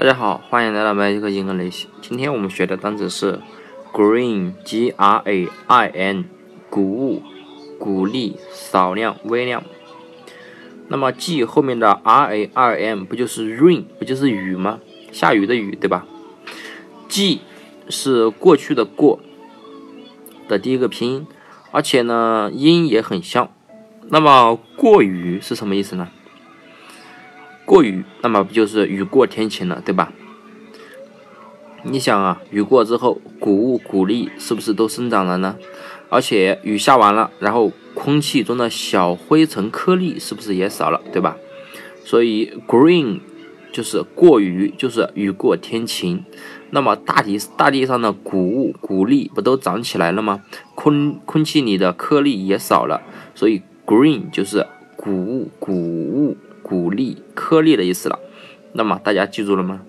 大家好，欢迎来到 Magic English。今天我们学的单词是 green，g r a i n，谷物、谷粒、少量、微量。那么 g 后面的 r a i n 不就是 rain，不就是雨吗？下雨的雨，对吧？g 是过去的过的第一个拼音，而且呢音也很像。那么过雨是什么意思呢？过雨，那么不就是雨过天晴了，对吧？你想啊，雨过之后，谷物、谷粒是不是都生长了呢？而且雨下完了，然后空气中的小灰尘颗粒是不是也少了，对吧？所以 green 就是过雨，就是雨过天晴。那么大地大地上的谷物、谷粒不都长起来了吗？空空气里的颗粒也少了，所以 green 就是谷物、谷物。谷粒颗粒的意思了，那么大家记住了吗？